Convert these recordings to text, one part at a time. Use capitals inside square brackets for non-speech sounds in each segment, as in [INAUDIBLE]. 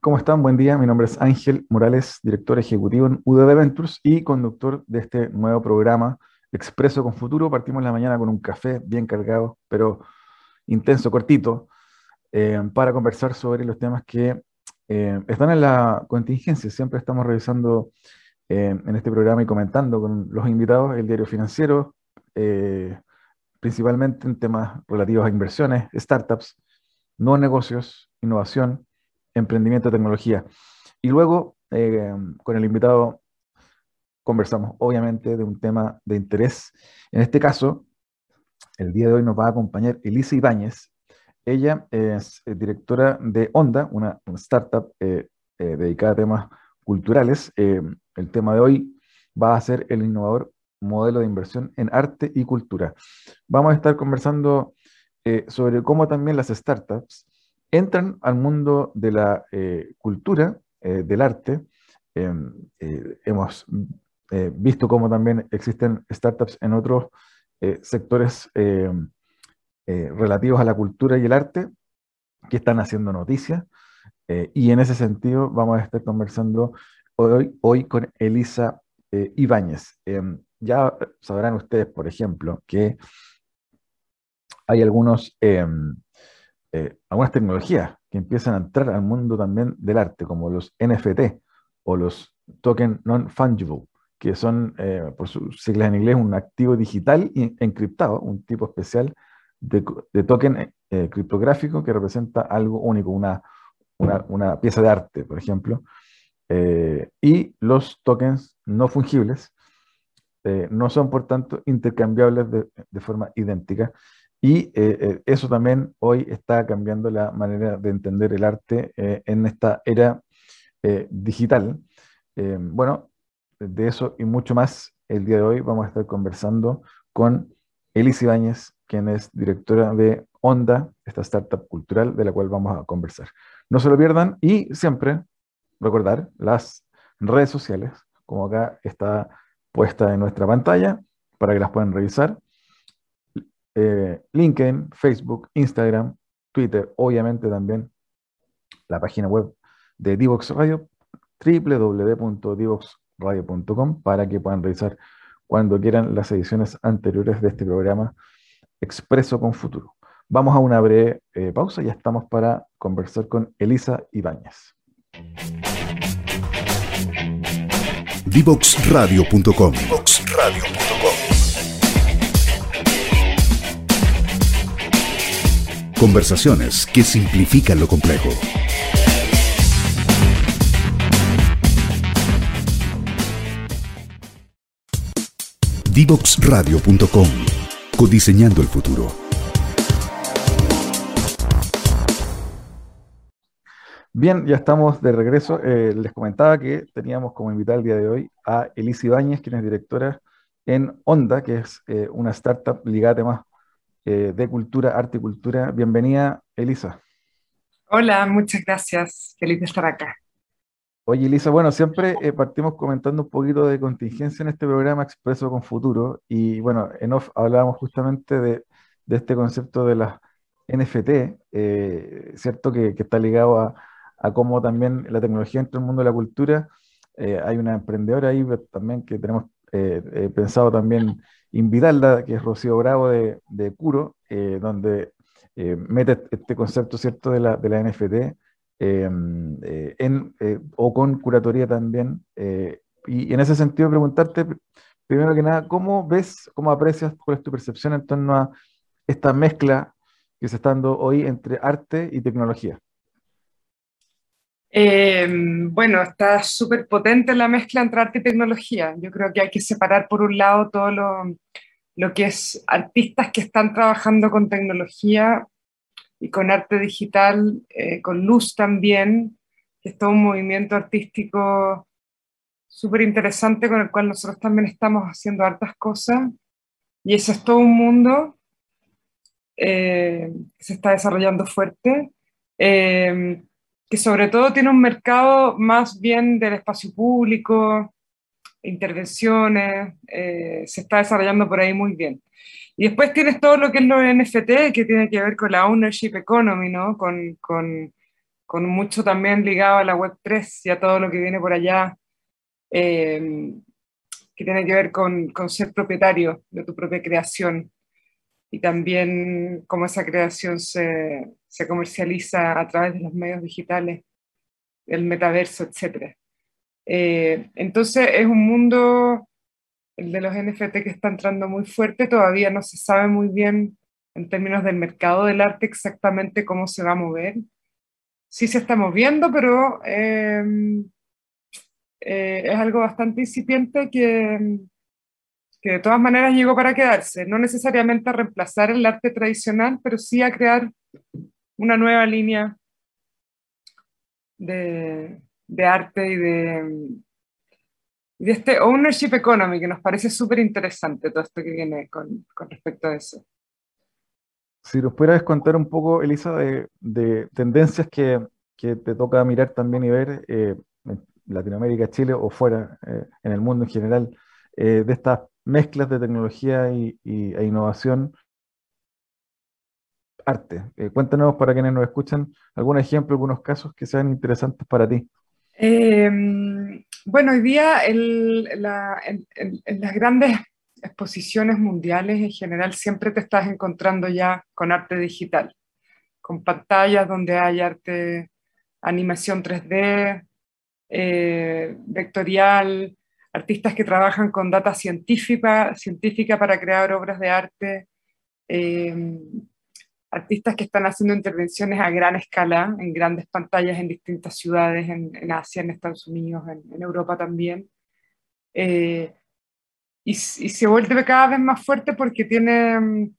¿cómo están? Buen día. Mi nombre es Ángel Morales, director ejecutivo en UDD Ventures y conductor de este nuevo programa Expreso con Futuro. Partimos la mañana con un café bien cargado, pero intenso, cortito, eh, para conversar sobre los temas que eh, están en la contingencia. Siempre estamos revisando eh, en este programa y comentando con los invitados el diario financiero, principalmente en temas relativos a inversiones, startups, nuevos negocios, innovación, emprendimiento, tecnología. Y luego, con el invitado, conversamos obviamente de un tema de interés. En este caso, el día de hoy nos va a acompañar Elisa Ibáñez. Ella es eh, directora de Onda, una, startup eh, eh, dedicada a temas culturales. el tema de hoy va a ser el innovador modelo de inversión en arte y cultura. Vamos a estar conversando sobre cómo también las startups entran al mundo de la cultura, del arte. Em, hemos visto cómo también existen startups en otros eh, sectores eh, eh, relativos a la cultura y el arte que están haciendo noticias. y en ese sentido vamos a estar conversando hoy, hoy con Elisa Ibáñez. Em, ya sabrán ustedes, por ejemplo, que hay algunos, em, algunas tecnologías que empiezan a entrar al mundo también del arte, como los NFT o los token non-fungible que son, eh, por sus siglas en inglés, un activo digital encriptado, un tipo especial de, token eh, eh, criptográfico que representa algo único, una, una, pieza de arte, por ejemplo. y los tokens no fungibles no son, por tanto, intercambiables de forma idéntica. Y eso también hoy está cambiando la manera de entender el arte en esta era digital. bueno, de eso y mucho más, el día de hoy vamos a estar conversando con Elise Ibáñez, quien es directora de Onda, esta startup cultural de la cual vamos a conversar. No se lo pierdan y siempre recordar las redes sociales, como acá está puesta en nuestra pantalla, para que las puedan revisar. Eh, LinkedIn, Facebook, Instagram, Twitter, obviamente también la página web de Divox Radio, www.divox radio.com para que puedan revisar cuando quieran las ediciones anteriores de este programa Expreso con Futuro. Vamos a una breve eh, pausa y ya estamos para conversar con Elisa Ibáñez. Divoxradio.com Conversaciones que simplifican lo complejo. Divoxradio.com. Codiseñando el futuro. Bien, ya estamos de regreso. Eh, les comentaba que teníamos como invitada el día de hoy a Elisa Ibáñez, quien es directora en Onda, que es eh, una startup ligada a temas eh, de cultura, arte y cultura. Bienvenida, Elisa. Hola, muchas gracias. Feliz de estar acá. Oye, Elisa, bueno, siempre eh, partimos comentando un poquito de contingencia en este programa Expreso con Futuro y bueno, en off hablábamos justamente de, este concepto de las NFT, eh, ¿cierto? Que, está ligado a, cómo también la tecnología entra en el mundo de la cultura. Eh, hay una emprendedora ahí también que tenemos pensado también invitarla, que es Rocío Bravo de, de Curo, donde mete este concepto, ¿cierto?, de la, de la NFT Em, eh, en, eh, o con curatoría también. Eh, y, en ese sentido, preguntarte, primero que nada, ¿cómo ves, cómo aprecias, cuál es tu percepción en torno a esta mezcla que se está dando hoy entre arte y tecnología? Em, bueno, está súper potente la mezcla entre arte y tecnología. Yo creo que hay que separar por un lado todo lo, lo que es artistas que están trabajando con tecnología y con arte digital, eh, con luz también, que es todo un movimiento artístico súper interesante con el cual nosotros también estamos haciendo hartas cosas. Y ese es todo un mundo eh, que se está desarrollando fuerte, eh, que sobre todo tiene un mercado más bien del espacio público, intervenciones, se está desarrollando por ahí muy bien. Y después tienes todo lo que es los NFT, que tiene que ver con la ownership economy, ¿no? Con, con, con mucho también ligado a la Web3 y a todo lo que viene por allá, eh, que tiene que ver con, con, ser propietario de tu propia creación y también cómo esa creación se, se comercializa a través de los medios digitales, el metaverso, etc. Eh, entonces es un mundo, el de los NFT, que está entrando muy fuerte, todavía no se sabe muy bien en términos del mercado del arte exactamente cómo se va a mover. Sí se está moviendo, pero eh, eh, es algo bastante incipiente que, que de todas maneras llegó para quedarse, no necesariamente a reemplazar el arte tradicional, pero sí a crear una nueva línea de, de arte y de, de este ownership economy que nos parece súper interesante todo esto que viene con, con, respecto a eso. Si nos pudieras contar un poco, Elisa, de, de tendencias que, que, te toca mirar también y ver eh, en Latinoamérica, Chile o fuera, eh, en el mundo en general, eh, de estas mezclas de tecnología y, e innovación arte. Eh, cuéntanos para quienes nos escuchan algún ejemplo, algunos casos que sean interesantes para ti. Eh, bueno, hoy día en, las grandes exposiciones mundiales en general siempre te estás encontrando ya con arte digital, con pantallas donde hay arte, animación 3D, eh, vectorial, artistas que trabajan con data científica, científica para crear obras de arte, eh, artistas que están haciendo intervenciones a gran escala, en grandes pantallas en distintas ciudades, en, en Asia, en Estados Unidos, en, en Europa también. Eh, y, y, se vuelve cada vez más fuerte porque tiene um,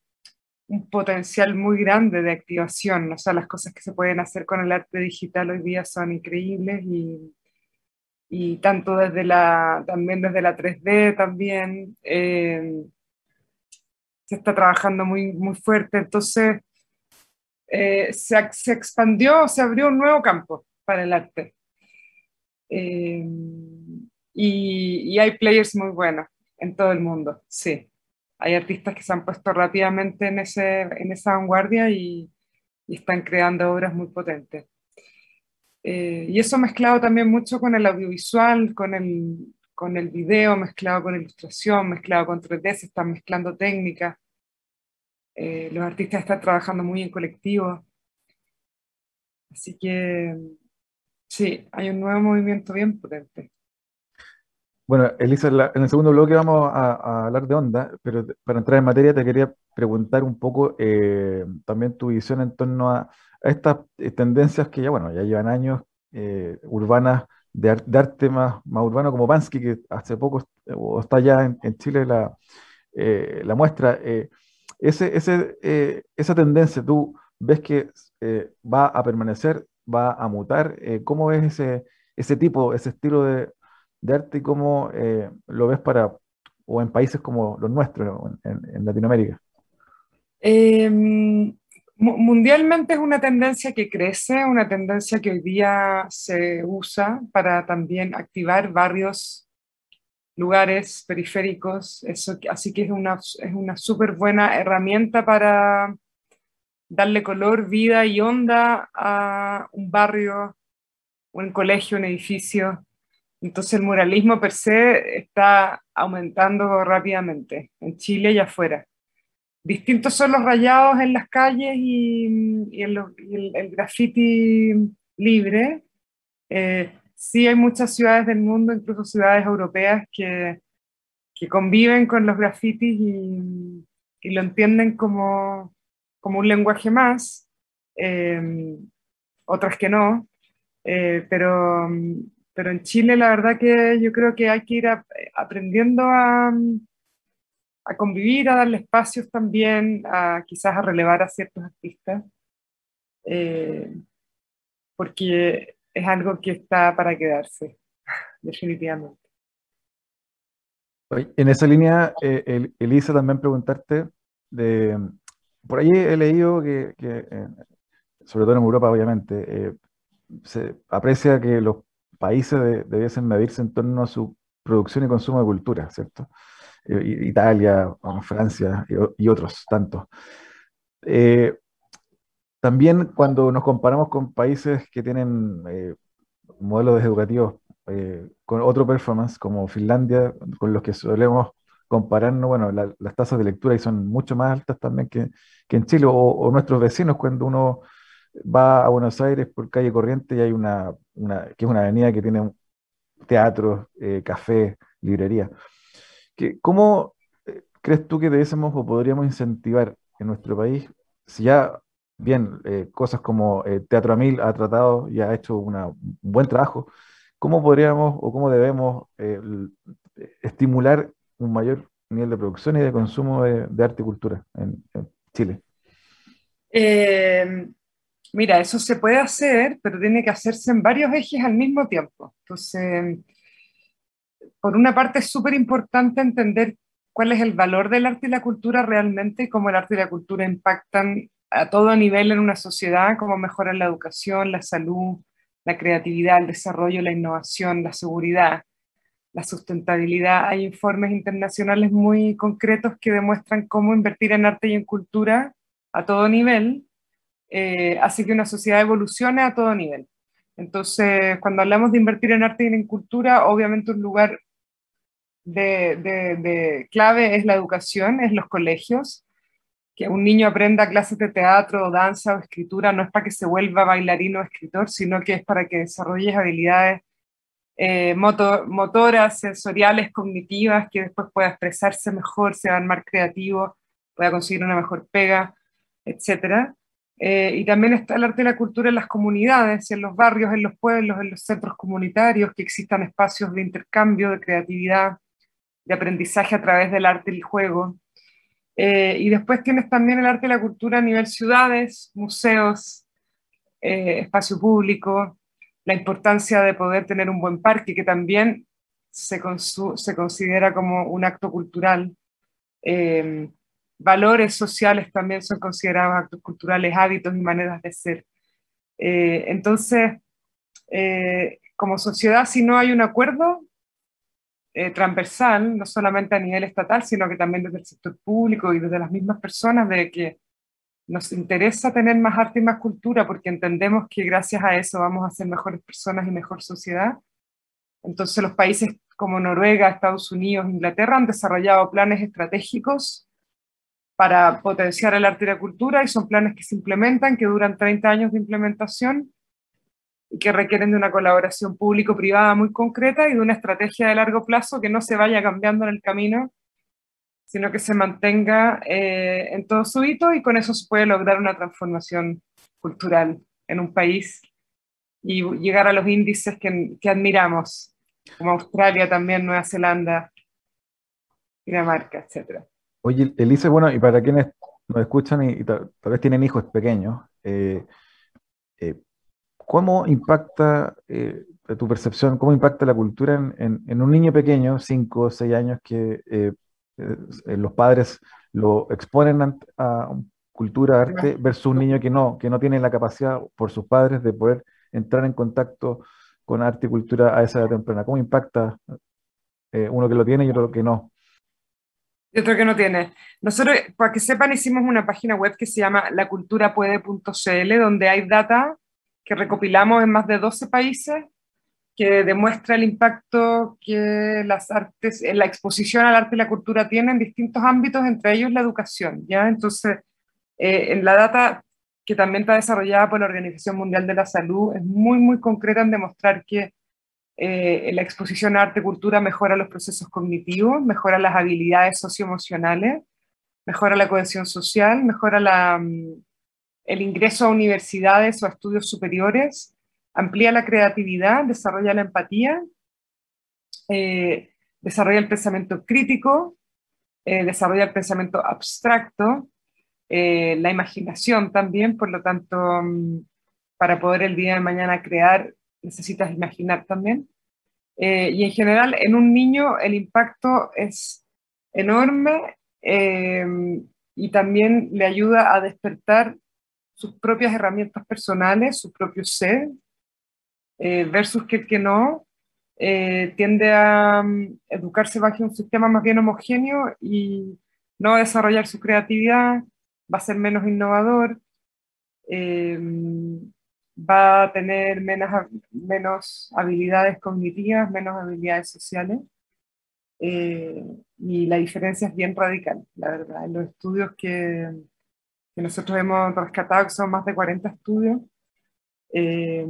un potencial muy grande de activación. O sea, las cosas que se pueden hacer con el arte digital hoy día son increíbles y, y tanto desde la, también desde la 3D también. Eh, se está trabajando muy, muy fuerte. Entonces, eh, se, se, expandió, se abrió un nuevo campo para el arte. Eh, y, y, hay players muy buenos en todo el mundo, sí. Hay artistas que se han puesto rápidamente en, ese, en esa vanguardia y, y están creando obras muy potentes. Eh, y eso mezclado también mucho con el audiovisual, con el, con el video, mezclado con ilustración, mezclado con 3D, se están mezclando técnicas. Eh, los artistas están trabajando muy en colectivo. Así que sí, hay un nuevo movimiento bien potente. Bueno, Elisa, en el segundo bloque vamos a, hablar de onda, pero para entrar en materia te quería preguntar un poco eh, también tu visión en torno a, a estas eh, tendencias que ya, bueno, ya llevan años eh, urbanas de, de, arte más, más urbano como Bansky, que hace poco o está ya en, Chile la, eh, la muestra. Ese, ese, eh, esa tendencia, ¿tú ves que eh, va a permanecer, va a mutar? Eh, ¿Cómo ves ese, ese tipo, ese estilo de, arte y cómo eh, lo ves para, o en países como los nuestros, en, en Latinoamérica? Em, mundialmente es una tendencia que crece, una tendencia que hoy día se usa para también activar barrios lugares periféricos, así que es una, es una súper buena herramienta para darle color, vida y onda a un barrio, un colegio, un edificio. Entonces el muralismo per se está aumentando rápidamente en Chile y afuera. Distintos son los rayados en las calles y, y, y el, el, graffiti libre. Eh, sí hay muchas ciudades del mundo, incluso ciudades europeas, que, que conviven con los grafitis y, y lo entienden como, como, un lenguaje más, eh, otras que no, eh, pero, pero en Chile la verdad que yo creo que hay que ir a, aprendiendo a, a, convivir, a darle espacios también, a quizás a relevar a ciertos artistas, eh, porque es algo que está para quedarse, [LAUGHS] definitivamente. En esa línea, eh, Elisa, también preguntarte, de, por ahí he leído que, que eh, sobre todo en Europa, obviamente, eh, se aprecia que los países de, debiesen medirse en torno a su producción y consumo de cultura, ¿cierto? Italia, Francia y, otros tantos. también cuando nos comparamos con países que tienen modelos educativos con otro performance, como Finlandia, con los que solemos compararnos, bueno, las tasas de lectura y son mucho más altas también que, en Chile, o, nuestros vecinos, cuando uno va a Buenos Aires por calle Corriente y hay una, que es una avenida que tiene teatros, eh, café, librería. ¿Cómo eh, crees tú que debiésemos o podríamos incentivar en nuestro país, si ya bien eh, cosas como Teatro Amil ha tratado y ha hecho un buen trabajo, ¿cómo podríamos o cómo debemos estimular un mayor nivel de producción y de consumo de, arte y cultura en, Chile? Eh, mira, eso se puede hacer, pero tiene que hacerse en varios ejes al mismo tiempo. Entonces, por una parte es súper importante entender cuál es el valor del arte y la cultura realmente y cómo el arte y la cultura impactan a todo nivel en una sociedad, cómo mejoran la educación, la salud, la creatividad, el desarrollo, la innovación, la seguridad la sustentabilidad. Hay informes internacionales muy concretos que demuestran cómo invertir en arte y en cultura a todo nivel eh, hace que una sociedad evolucione a todo nivel. Entonces, cuando hablamos de invertir en arte y en cultura, obviamente un lugar de, de, clave es la educación, es los colegios. Que un niño aprenda clases de teatro, danza o escritura no es para que se vuelva bailarino o escritor, sino que es para que desarrolle habilidades eh, motoras, sensoriales, cognitivas, que después pueda expresarse mejor, se sea más creativo, pueda conseguir una mejor pega, etc. Eh, y también está el arte y la cultura en las comunidades, en los barrios, en los pueblos, en los centros comunitarios, que existan espacios de intercambio, de creatividad, de aprendizaje a través del arte y el juego. Eh, y después tienes también el arte y la cultura a nivel ciudades, museos, espacio público, la importancia de poder tener un buen parque, que también se, se considera como un acto cultural. Eh, valores sociales también son considerados actos culturales, hábitos y maneras de ser. Eh, entonces, eh, como sociedad, si no hay un acuerdo transversal, no solamente a nivel estatal, sino que también desde el sector público y desde las mismas personas, de que nos interesa tener más arte y más cultura porque entendemos que gracias a eso vamos a ser mejores personas y mejor sociedad. Entonces los países como Noruega, Estados Unidos, Inglaterra han desarrollado planes estratégicos para potenciar el arte y la cultura y son planes que se implementan, que duran 30 años de implementación y que requieren de una colaboración público-privada muy concreta y de una estrategia de largo plazo que no se vaya cambiando en el camino sino que se mantenga eh, en todo su hito y con eso se puede lograr una transformación cultural en un país y llegar a los índices que, que admiramos, como Australia también, Nueva Zelanda, Dinamarca, etc. Oye, Elise, bueno, y para quienes nos escuchan y, tal, vez tienen hijos pequeños, eh, eh, ¿cómo impacta tu percepción, cómo impacta la cultura en, en, un niño pequeño, 5 o 6 años, que eh, los padres lo exponen a, cultura, arte, versus un niño que no, que no tiene la capacidad por sus padres de poder entrar en contacto con arte y cultura a esa edad temprana. ¿Cómo impacta eh, uno que lo tiene y otro que no? Y otro que no tiene. Nosotros, para que sepan, hicimos una página web que se llama laculturapuede.cl, donde hay data que recopilamos en más de 12 países que demuestra el impacto que las artes, la exposición al arte y la cultura tiene en distintos ámbitos, entre ellos la educación. ¿ya? Entonces, eh, en la data que también está desarrollada por la Organización Mundial de la Salud, es muy, muy concreta en demostrar que eh, la exposición a arte y cultura mejora los procesos cognitivos, mejora las habilidades socioemocionales, mejora la cohesión social, mejora la, mm, el ingreso a universidades o estudios superiores, amplía la creatividad, desarrolla la empatía, eh, desarrolla el pensamiento crítico, eh, desarrolla el pensamiento abstracto, eh, la imaginación también, por lo tanto, mm, para poder el día de mañana crear, necesitas imaginar también. y en general, en un niño el impacto es enorme y también le ayuda a despertar sus propias herramientas personales, su propio ser, eh, versus que el que no eh, tiende a mm, educarse bajo un sistema más bien homogéneo y no va a desarrollar su creatividad, va a ser menos innovador, em, va a tener menos, menos habilidades cognitivas, menos habilidades sociales. Eh, y la diferencia es bien radical, la verdad. En los estudios que, que nosotros hemos rescatado, que son más de 40 estudios, eh,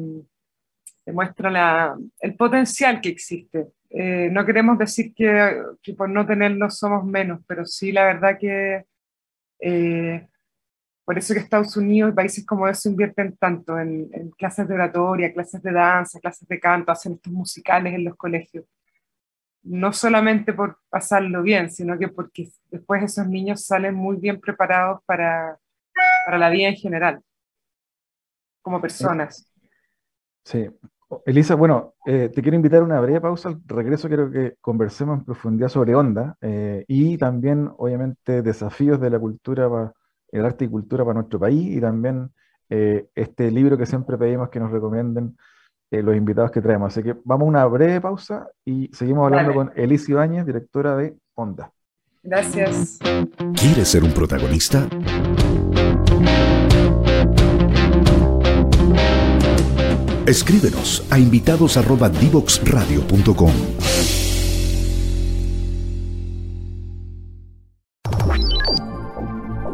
demuestra la, el potencial que existe. Eh, no queremos decir que, que, por no tenerlo somos menos, pero sí la verdad que eh, por eso que Estados Unidos y países como eso invierten tanto en, en, clases de oratoria, clases de danza, clases de canto, hacen estos musicales en los colegios no solamente por pasarlo bien, sino que porque después esos niños salen muy bien preparados para, para la vida en general, como personas. Sí. Elisa, bueno, eh, te quiero invitar a una breve pausa. Al regreso quiero que conversemos en profundidad sobre onda eh, y también, obviamente, desafíos de la cultura, para, el arte y cultura para nuestro país y también eh, este libro que siempre pedimos que nos recomienden eh, los invitados que traemos. Así que vamos a una breve pausa y seguimos hablando con Elisa Ibáñez, directora de Onda. Gracias. ¿Quieres ser un protagonista? Escríbenos a invitados@divoxradio.com.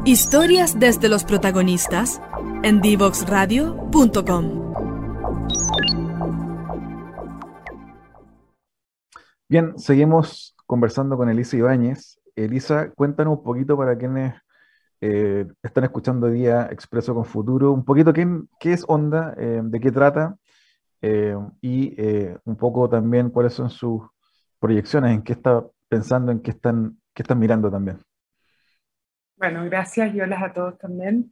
Historias desde los protagonistas en divoxradio.com. Bien, seguimos conversando con Elisa Ibáñez. Elisa, cuéntanos un poquito para quienes eh, están escuchando día Expreso con Futuro, un poquito qué, qué es Onda, eh, de qué trata eh, y eh, un poco también cuáles son sus proyecciones, en qué está pensando, en qué están, qué están mirando también. Bueno, gracias y hola a todos también.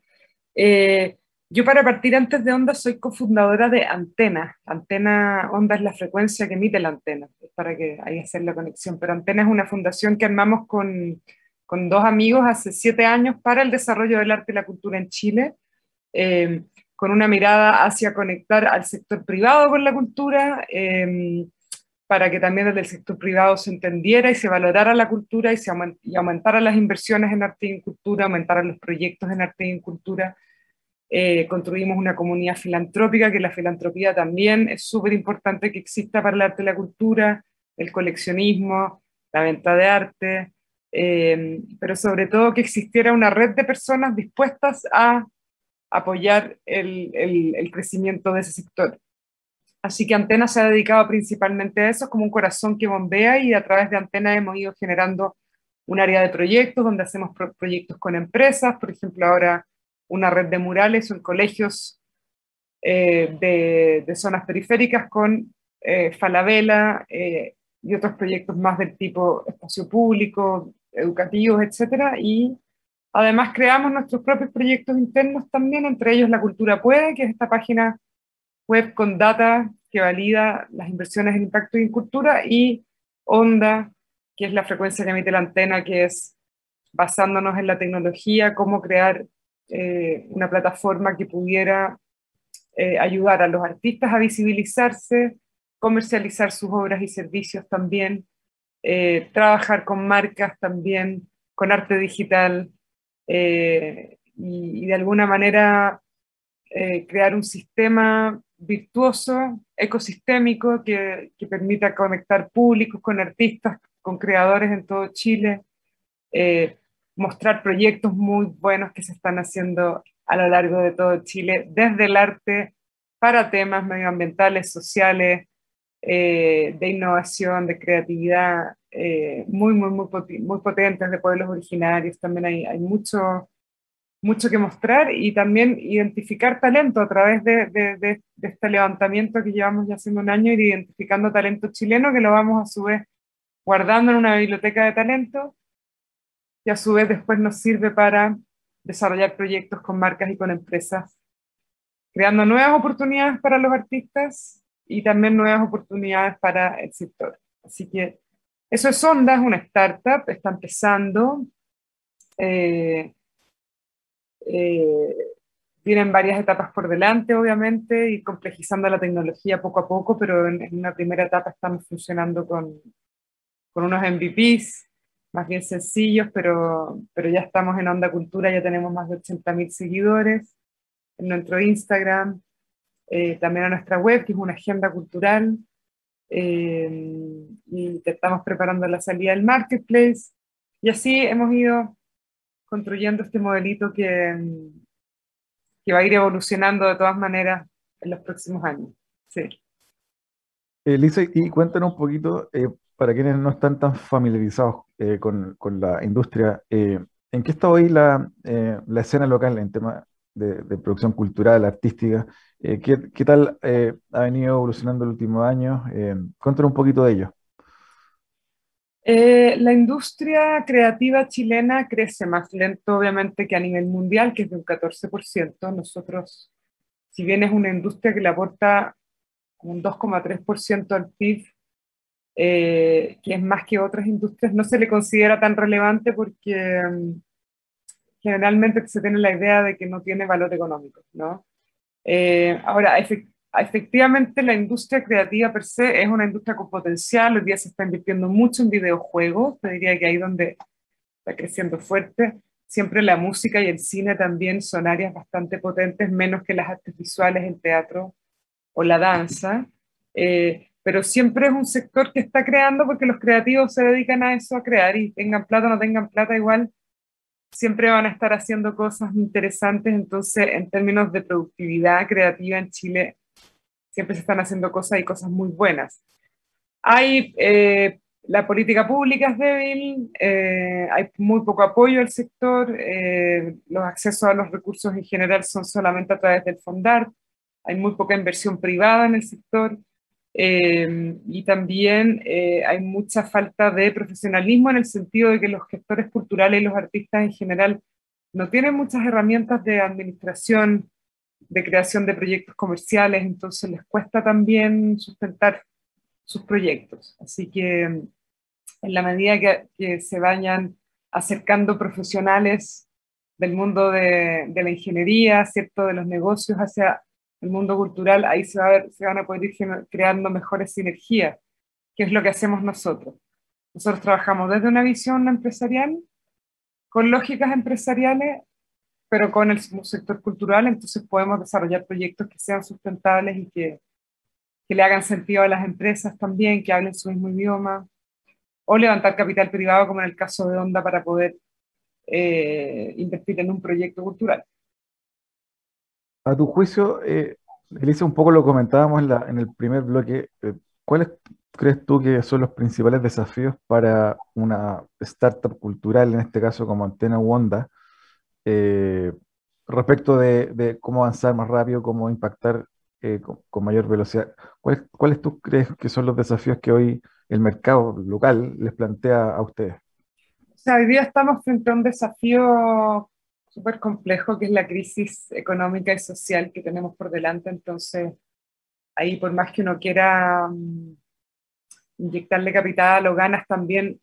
Eh, yo para partir antes de Onda soy cofundadora de Antena. Antena, Onda es la frecuencia que emite la antena, para que ahí hacer la conexión. Pero Antena es una fundación que armamos con, con dos amigos hace siete años para el desarrollo del arte y la cultura en Chile, eh, con una mirada hacia conectar al sector privado con la cultura, eh, para que también desde el sector privado se entendiera y se valorara la cultura y se y aumentara las inversiones en arte y en cultura, aumentaran los proyectos en arte y en cultura. Eh, construimos una comunidad filantrópica, que la filantropía también es súper importante que exista para el arte y la cultura, el coleccionismo, la venta de arte, eh, pero sobre todo que existiera una red de personas dispuestas a apoyar el, el, crecimiento de ese sector. Así que Antena se ha dedicado principalmente a eso, como un corazón que bombea y a través de Antena hemos ido generando un área de proyectos donde hacemos pro proyectos con empresas, por ejemplo ahora una red de murales en colegios eh, de, de, zonas periféricas con eh, Falabella eh, y otros proyectos más del tipo espacio público, educativos, etc. Y además creamos nuestros propios proyectos internos también, entre ellos La Cultura Puede, que es esta página web con data que valida las inversiones en impacto en cultura, y Onda, que es la frecuencia que emite la antena, que es basándonos en la tecnología, cómo crear eh, una plataforma que pudiera eh, ayudar a los artistas a visibilizarse, comercializar sus obras y servicios también, eh, trabajar con marcas también, con arte digital y, y, de alguna manera crear un sistema virtuoso, ecosistémico, que, que, permita conectar públicos con artistas, con creadores en todo Chile, eh, mostrar proyectos muy buenos que se están haciendo a lo largo de todo Chile, desde el arte para temas medioambientales, sociales, eh, de innovación, de creatividad, eh, muy, muy, muy, muy potentes de pueblos originarios. También hay, hay mucho, mucho que mostrar y también identificar talento a través de, de, este levantamiento que llevamos ya haciendo un año, ir identificando talento chileno que lo vamos a su vez guardando en una biblioteca de talento y a su vez después nos sirve para desarrollar proyectos con marcas y con empresas, creando nuevas oportunidades para los artistas y también nuevas oportunidades para el sector. Así que eso es Onda, es una startup, está empezando. Eh, eh, tienen varias etapas por delante, obviamente, y complejizando la tecnología poco a poco, pero en, en una primera etapa estamos funcionando con, con unos MVPs más bien sencillos, pero, pero ya estamos en Onda Cultura, ya tenemos más de 80.000 seguidores. en nuestro Instagram, eh, también a nuestra web, que es una agenda cultural. Eh, y estamos preparando la salida del marketplace. Y así hemos ido construyendo este modelito que, que va a ir evolucionando de todas maneras en los próximos años. Sí. Elisa, y cuéntanos un poquito, eh, para quienes no están tan familiarizados eh, con, con, la industria, eh, ¿en qué está hoy la, la, escena local en tema de, de producción cultural, artística? ¿Qué, ¿qué, tal ha venido evolucionando en los últimos años? cuéntanos un poquito de ello. la industria creativa chilena crece más lento, obviamente, que a nivel mundial, que es de un 14%. Nosotros, si bien es una industria que le aporta un 2,3% al PIB, eh, que es más que otras industrias, no se le considera tan relevante porque um, generalmente se tiene la idea de que no tiene valor económico, ¿no? Eh, ahora, efectivamente la industria creativa per se es una industria con potencial, hoy día se está invirtiendo mucho en videojuegos, te diría que ahí donde está creciendo fuerte, siempre la música y el cine también son áreas bastante potentes, menos que las artes visuales, el teatro o la danza, eh, pero siempre es un sector que está creando porque los creativos se dedican a eso, a crear, y tengan plata o no tengan plata, igual siempre van a estar haciendo cosas interesantes, entonces en términos de productividad creativa en Chile, siempre se están haciendo cosas y cosas muy buenas. Hay, eh, la política pública es débil, eh, hay muy poco apoyo al sector, los accesos a los recursos en general son solamente a través del Fondar, hay muy poca inversión privada en el sector eh, y también eh, hay mucha falta de profesionalismo en el sentido de que los gestores culturales y los artistas en general no tienen muchas herramientas de administración, de creación de proyectos comerciales, entonces les cuesta también sustentar sus proyectos. Así que en la medida que, se vayan acercando profesionales del mundo de, de, la ingeniería, ¿cierto? de los negocios hacia el mundo cultural, ahí se, va a ver, se van a poder ir creando mejores sinergias, que es lo que hacemos nosotros. Nosotros trabajamos desde una visión empresarial, con lógicas empresariales, pero con el sector cultural, entonces podemos desarrollar proyectos que sean sustentables y que, le hagan sentido a las empresas también, que hablen su mismo idioma, o levantar capital privado, como en el caso de Onda, para poder eh, invertir en un proyecto cultural. A tu juicio, eh, Elisa, un poco lo comentábamos en, el primer bloque, eh, ¿cuáles crees tú que son los principales desafíos para una startup cultural, en este caso como Antena Wanda, eh, respecto de, de, cómo avanzar más rápido, cómo impactar eh, con, con, mayor velocidad? ¿Cuáles, ¿Cuáles tú crees que son los desafíos que hoy el mercado local les plantea a ustedes? O sea, hoy día estamos frente a un desafío súper complejo, que es la crisis económica y social que tenemos por delante. Entonces, ahí por más que uno quiera um, inyectarle capital o ganas, también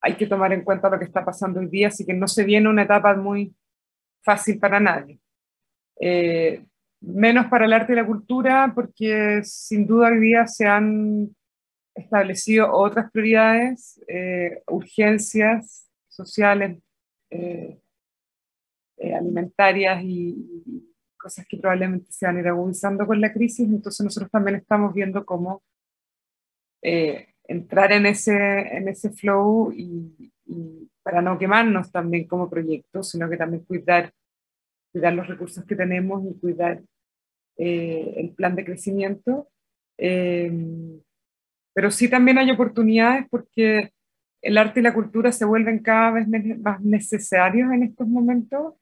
hay que tomar en cuenta lo que está pasando hoy día, así que no se viene una etapa muy fácil para nadie. Eh, menos para el arte y la cultura, porque sin duda hoy día se han establecido otras prioridades, eh, urgencias sociales, eh, eh, alimentarias y, cosas que probablemente se van a ir agudizando con la crisis, entonces nosotros también estamos viendo cómo eh, entrar en ese, en ese flow y, y, para no quemarnos también como proyecto, sino que también cuidar, cuidar los recursos que tenemos y cuidar eh, el plan de crecimiento. Eh, pero sí también hay oportunidades porque el arte y la cultura se vuelven cada vez más necesarios en estos momentos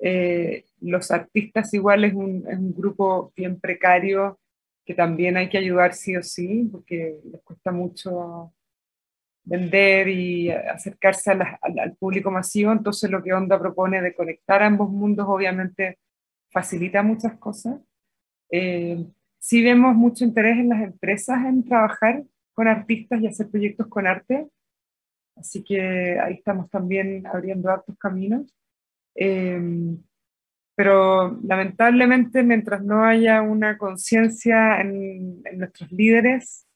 eh, los artistas igual es un, es un, grupo bien precario que también hay que ayudar sí o sí, porque les cuesta mucho vender y acercarse a la, al, al, público masivo. Entonces lo que Onda propone de conectar ambos mundos obviamente facilita muchas cosas. Eh, sí vemos mucho interés en las empresas en trabajar con artistas y hacer proyectos con arte. Así que ahí estamos también abriendo hartos caminos. Eh, pero lamentablemente, mientras no haya una conciencia en, en, nuestros líderes,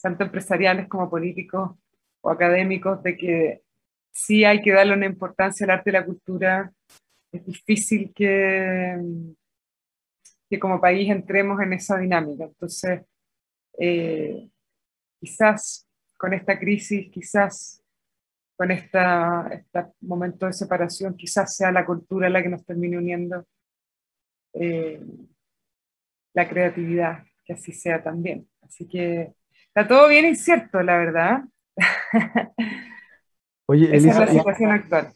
tanto empresariales como políticos o académicos, de que sí hay que darle una importancia al arte y la cultura, es difícil que, que como país entremos en esa dinámica. Entonces, eh, quizás con esta crisis, quizás con este momento de separación, quizás sea la cultura la que nos termine uniendo, eh, la creatividad, que así sea también. Así que está todo bien incierto, la verdad. [LAUGHS] Oye, Esa es la situación actual.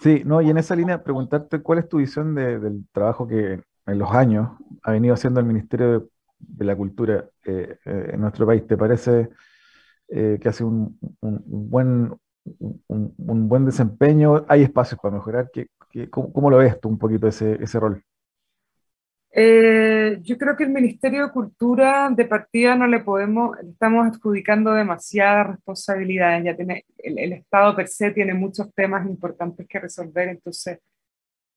Sí, no, y en esa línea preguntarte cuál es tu visión del trabajo que en los años ha venido haciendo el Ministerio de, la Cultura eh, eh, en nuestro país. ¿Te parece eh, que hace un, buen, un, buen desempeño? ¿Hay espacios para mejorar? ¿Qué, cómo, lo ves tú un poquito ese, ese rol? Eh, yo creo que el Ministerio de Cultura de partida no le podemos, estamos adjudicando demasiadas responsabilidades, ya tiene, el, Estado per se tiene muchos temas importantes que resolver, entonces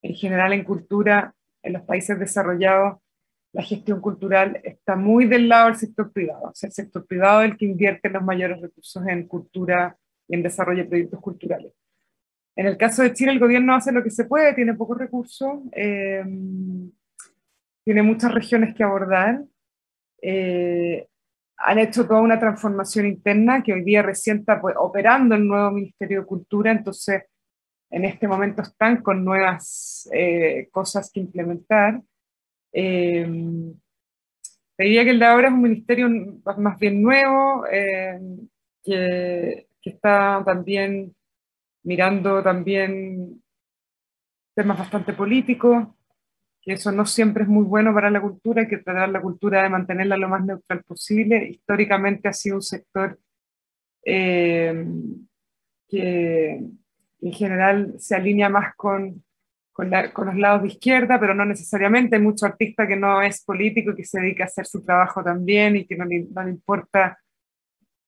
en general en cultura, en los países desarrollados, la gestión cultural está muy del lado del sector privado, o sea, el sector privado es el que invierte los mayores recursos en cultura y en desarrollo de proyectos culturales. En el caso de Chile, el gobierno hace lo que se puede, tiene pocos recursos. Eh, tiene muchas regiones que abordar. Eh, han hecho toda una transformación interna que hoy día recién está pues, operando el nuevo Ministerio de Cultura, entonces en este momento están con nuevas eh, cosas que implementar. Eh, diría que el de ahora es un ministerio más bien nuevo, eh, que, que, está también mirando también temas bastante políticos, que eso no siempre es muy bueno para la cultura, que tratar la cultura de mantenerla lo más neutral posible. Históricamente ha sido un sector eh, que en general se alinea más con, con, los lados de izquierda, pero no necesariamente. Hay mucho artista que no es político que se dedica a hacer su trabajo también y que no le, no le importa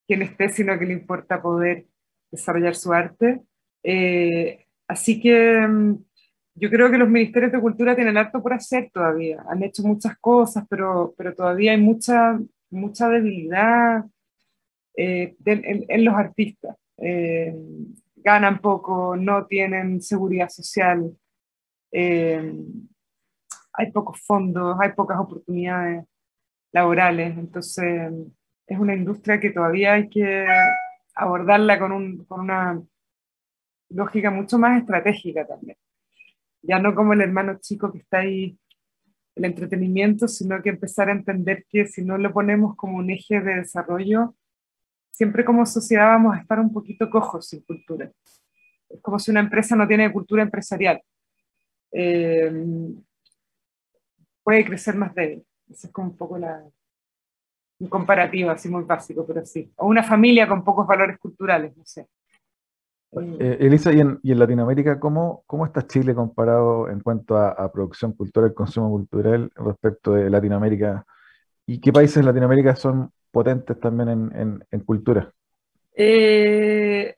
quién esté, sino que le importa poder desarrollar su arte. Eh, así que mm, yo creo que los ministerios de cultura tienen harto por hacer todavía. Han hecho muchas cosas, pero, pero todavía hay mucha, mucha debilidad eh, en, los artistas. Eh, ganan poco, no tienen seguridad social, eh, hay pocos fondos, hay pocas oportunidades laborales. Entonces, es una industria que todavía hay que abordarla con, un, con una lógica mucho más estratégica también ya no como el hermano chico que está ahí el entretenimiento, sino que empezar a entender que si no lo ponemos como un eje de desarrollo, siempre como sociedad vamos a estar un poquito cojos sin cultura. Es como si una empresa no tiene cultura empresarial. Eh, puede crecer más débil. Esa es como un poco la un comparativo, así muy básico, pero sí. O una familia con pocos valores culturales, no sé. Eh, Elisa, ¿y en, Latinoamérica ¿cómo, cómo está Chile comparado en cuanto a, producción cultural, consumo cultural respecto de Latinoamérica? ¿Y qué países de Latinoamérica son potentes también en, cultura? Eh,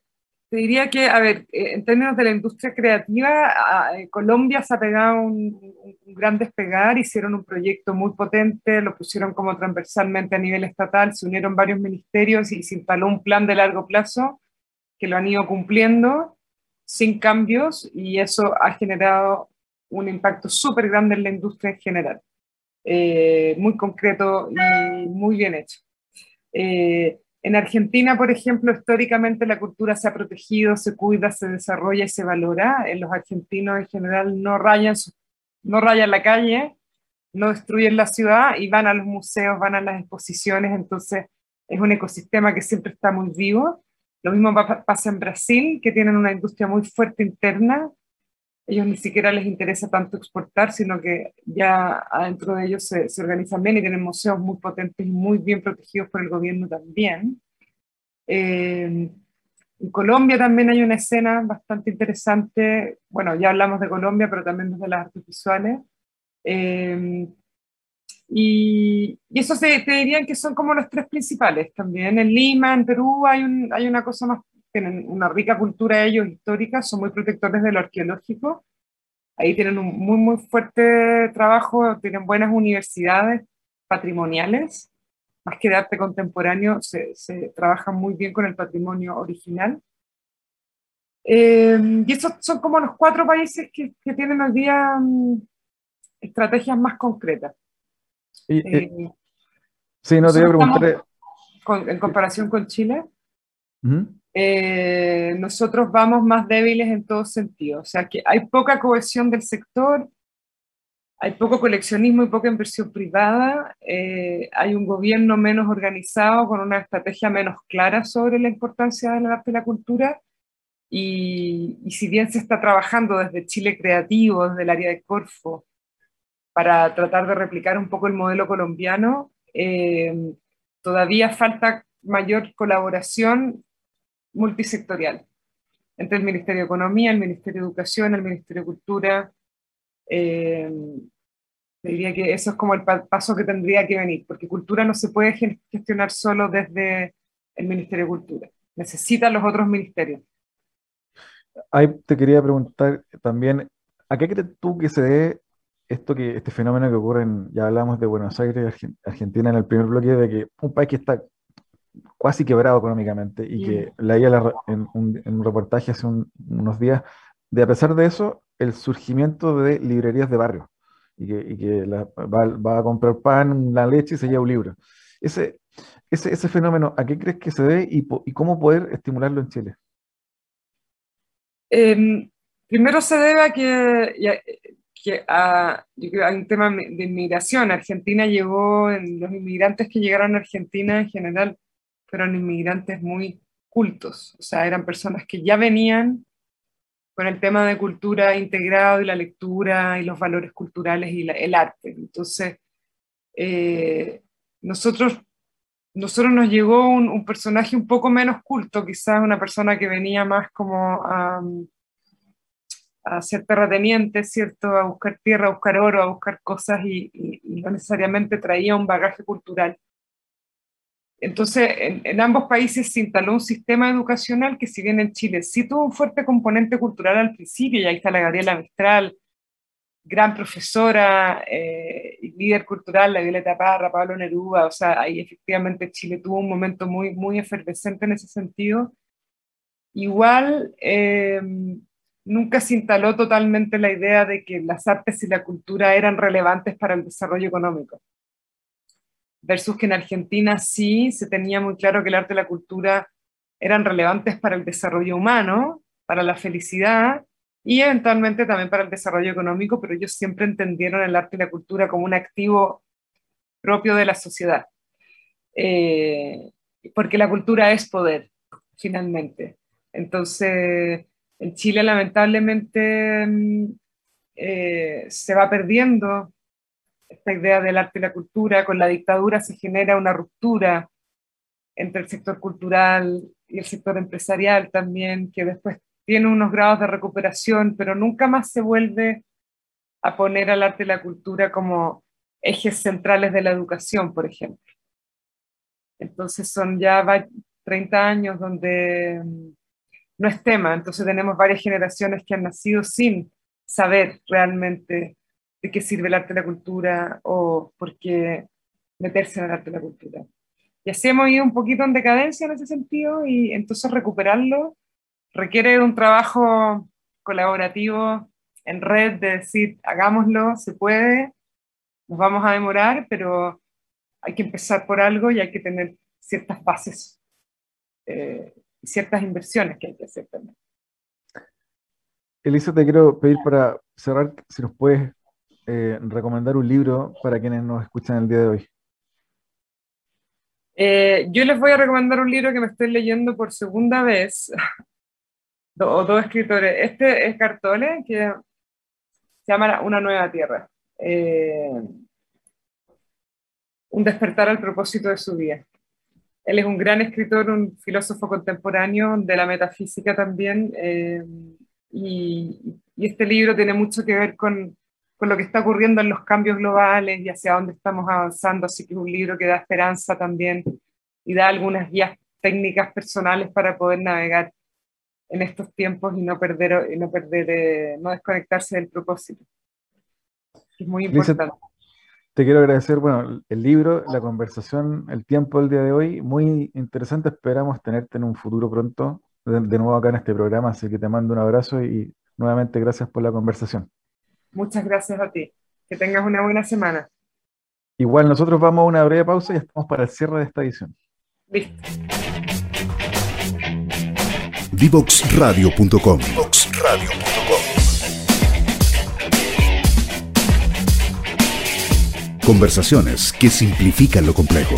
te diría que, a ver, eh, en términos de la industria creativa, Colombia se ha pegado un, un, gran despegar, hicieron un proyecto muy potente, lo pusieron como transversalmente a nivel estatal, se unieron varios ministerios y se instaló un plan de largo plazo que lo han ido cumpliendo sin cambios y eso ha generado un impacto súper grande en la industria en general. Eh, muy concreto y muy bien hecho. Eh, en Argentina, por ejemplo, históricamente la cultura se ha protegido, se cuida, se desarrolla y se valora. Los argentinos en general no rayan, no rayan la calle, no destruyen la ciudad y van a los museos, van a las exposiciones, entonces es un ecosistema que siempre está muy vivo. Lo mismo pasa en Brasil, que tienen una industria muy fuerte interna. Ellos ni siquiera les interesa tanto exportar, sino que ya adentro de ellos se, organizan bien y tienen museos muy potentes y muy bien protegidos por el gobierno también. Eh, en Colombia también hay una escena bastante interesante. Bueno, ya hablamos de Colombia, pero también desde las artes visuales. Eh, y, eso se, te dirían que son como los tres principales también. En Lima, en Perú, hay, un, hay una cosa más, tienen una rica cultura ellos histórica, son muy protectores de lo arqueológico. Ahí tienen un muy, muy fuerte trabajo, tienen buenas universidades patrimoniales, más que de arte contemporáneo, se, se trabaja muy bien con el patrimonio original. Eh, y esos son como los cuatro países que, que tienen hoy día mm, estrategias más concretas. Eh, sí, no te voy a preguntar. en comparación con Chile, nosotros vamos más débiles en todos sentidos. O sea, que hay poca cohesión del sector, hay poco coleccionismo y poca inversión privada, eh, hay un gobierno menos organizado con una estrategia menos clara sobre la importancia del arte y la cultura. Y, si bien se está trabajando desde Chile Creativo, desde el área de Corfo, para tratar de replicar un poco el modelo colombiano, eh, todavía falta mayor colaboración multisectorial entre el Ministerio de Economía, el Ministerio de Educación, el Ministerio de Cultura, eh, diría que eso es como el paso que tendría que venir, porque cultura no se puede gestionar solo desde el Ministerio de Cultura, necesitan los otros ministerios. Ahí te quería preguntar también, ¿a qué crees tú que se dé esto que, este fenómeno que ocurre en, ya hablamos de Buenos Aires Argentina en el primer bloque, de que un país que está casi quebrado económicamente y que leía en, un, en, un, reportaje hace unos días, de a pesar de eso, el surgimiento de librerías de barrio y que, va, a comprar pan, la leche y se lleva un libro. Ese, ese, ese fenómeno, ¿a qué crees que se debe y, y cómo poder estimularlo en Chile? Em, primero se debe a que, que a, un tema de inmigración. Argentina llegó, los inmigrantes que llegaron a Argentina en general fueron inmigrantes muy cultos, o sea, eran personas que ya venían con el tema de cultura integrado y la lectura y los valores culturales y el arte. Entonces, eh, nosotros, nosotros nos llegó un, personaje un poco menos culto, quizás una persona que venía más como a, a ser terrateniente, ¿cierto? A buscar tierra, a buscar oro, a buscar cosas y no necesariamente traía un bagaje cultural. Entonces, en, ambos países se instaló un sistema educacional que si bien en Chile sí tuvo un fuerte componente cultural al principio, y ahí está la Gabriela Mistral, gran profesora eh, y líder cultural, la Violeta Parra, Pablo Neruda, o sea, ahí efectivamente Chile tuvo un momento muy, muy efervescente en ese sentido. Igual, eh, nunca se instaló totalmente la idea de que las artes y la cultura eran relevantes para el desarrollo económico versus que en Argentina sí se tenía muy claro que el arte y la cultura eran relevantes para el desarrollo humano, para la felicidad y eventualmente también para el desarrollo económico, pero ellos siempre entendieron el arte y la cultura como un activo propio de la sociedad. Eh, porque la cultura es poder, finalmente. Entonces, en Chile lamentablemente mm, eh, se va perdiendo esta idea del arte y la cultura, con la dictadura se genera una ruptura entre el sector cultural y el sector empresarial también, que después tiene unos grados de recuperación, pero nunca más se vuelve a poner al arte y la cultura como ejes centrales de la educación, por ejemplo. Entonces son ya 30 años donde mm, no es tema, entonces tenemos varias generaciones que han nacido sin saber realmente de qué sirve el arte y la cultura o por qué meterse en el arte y la cultura. Y así hemos ido un poquito en decadencia en ese sentido y entonces recuperarlo requiere un trabajo colaborativo en red de decir, hagámoslo, se puede, nos vamos a demorar, pero hay que empezar por algo y hay que tener ciertas bases eh, y ciertas inversiones que hay que hacer también. Elisa, te quiero pedir para cerrar, si nos puedes eh, recomendar un libro para quienes nos escuchan el día de hoy? Eh, yo les voy a recomendar un libro que me estoy leyendo por segunda vez, [LAUGHS] o dos escritores. Este es Cartole, que se llama Una nueva tierra. Eh, un despertar al propósito de su vida. Él es un gran escritor, un filósofo contemporáneo de la metafísica también, y, este libro tiene mucho que ver con, con lo que está ocurriendo en los cambios globales y hacia dónde estamos avanzando, así que es un libro que da esperanza también y da algunas guías técnicas personales para poder navegar en estos tiempos y no perder, y no, perder eh, no desconectarse del propósito. Es muy importante. te quiero agradecer, bueno, el libro, la conversación, el tiempo del día de hoy, muy interesante, esperamos tenerte en un futuro pronto, de nuevo acá en este programa, así que te mando un abrazo y nuevamente gracias por la conversación. Muchas gracias a ti. Que tengas una buena semana. Igual nosotros vamos a una breve pausa y estamos para el cierre de esta edición. Listo. Divoxradio.com Conversaciones que simplifican lo complejo.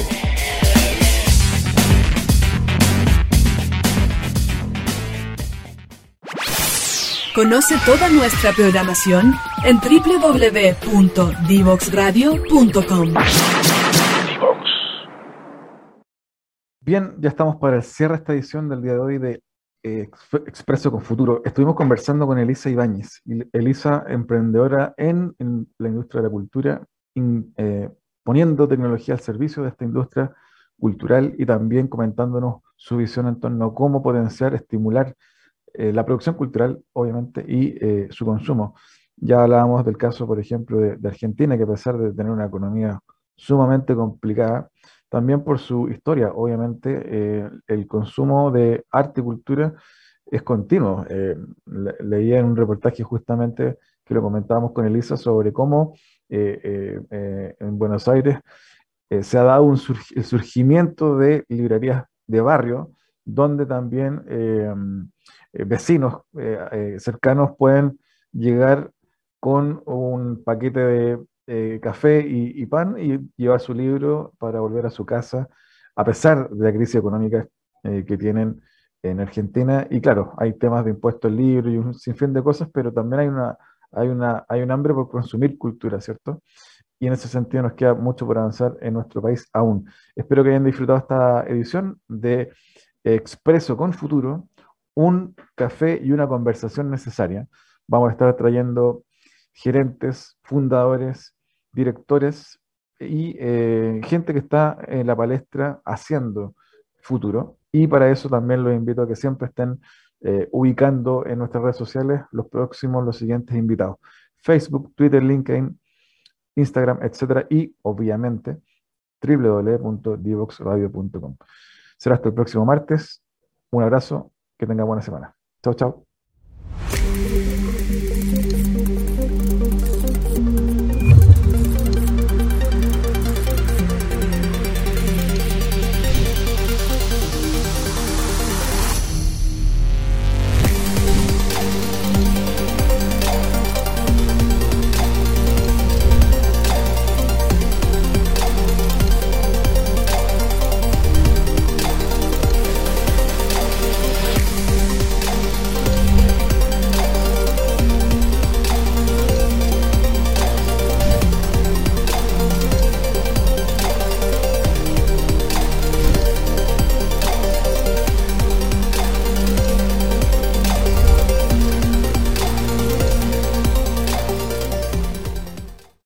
Conoce toda nuestra programación en www.divoxradio.com. Bien, ya estamos para el cierre de esta edición del día de hoy de eh, Expreso con Futuro. Estuvimos conversando con Elisa Ibáñez. Elisa, emprendedora en, la industria de la cultura, eh, poniendo tecnología al servicio de esta industria cultural y también comentándonos su visión en torno a cómo potenciar, estimular eh, la producción cultural, obviamente, y eh, su consumo. Ya hablábamos del caso, por ejemplo, de, Argentina, que a pesar de tener una economía sumamente complicada, también por su historia, obviamente, eh, el consumo de arte y cultura es continuo. leía en un reportaje justamente que lo comentábamos con Elisa sobre cómo en Buenos Aires se ha dado un el surgimiento de librerías de barrio, donde también eh, vecinos eh, eh, cercanos pueden llegar con un paquete de café y, pan y llevar su libro para volver a su casa, a pesar de la crisis económica que tienen en Argentina. Y claro, hay temas de impuestos libros y un sinfín de cosas, pero también hay, una, hay, una, hay un hambre por consumir cultura, ¿cierto? Y en ese sentido nos queda mucho por avanzar en nuestro país aún. Espero que hayan disfrutado esta edición de Expreso con Futuro un café y una conversación necesaria. Vamos a estar trayendo gerentes, fundadores, directores y eh, gente que está en la palestra haciendo futuro. Y para eso también los invito a que siempre estén eh, ubicando en nuestras redes sociales los próximos, los siguientes invitados. Facebook, Twitter, LinkedIn, Instagram, etcétera, y obviamente www.divoxradio.com. Será hasta el próximo martes. Un abrazo que tenga buena semana. Chao, chao.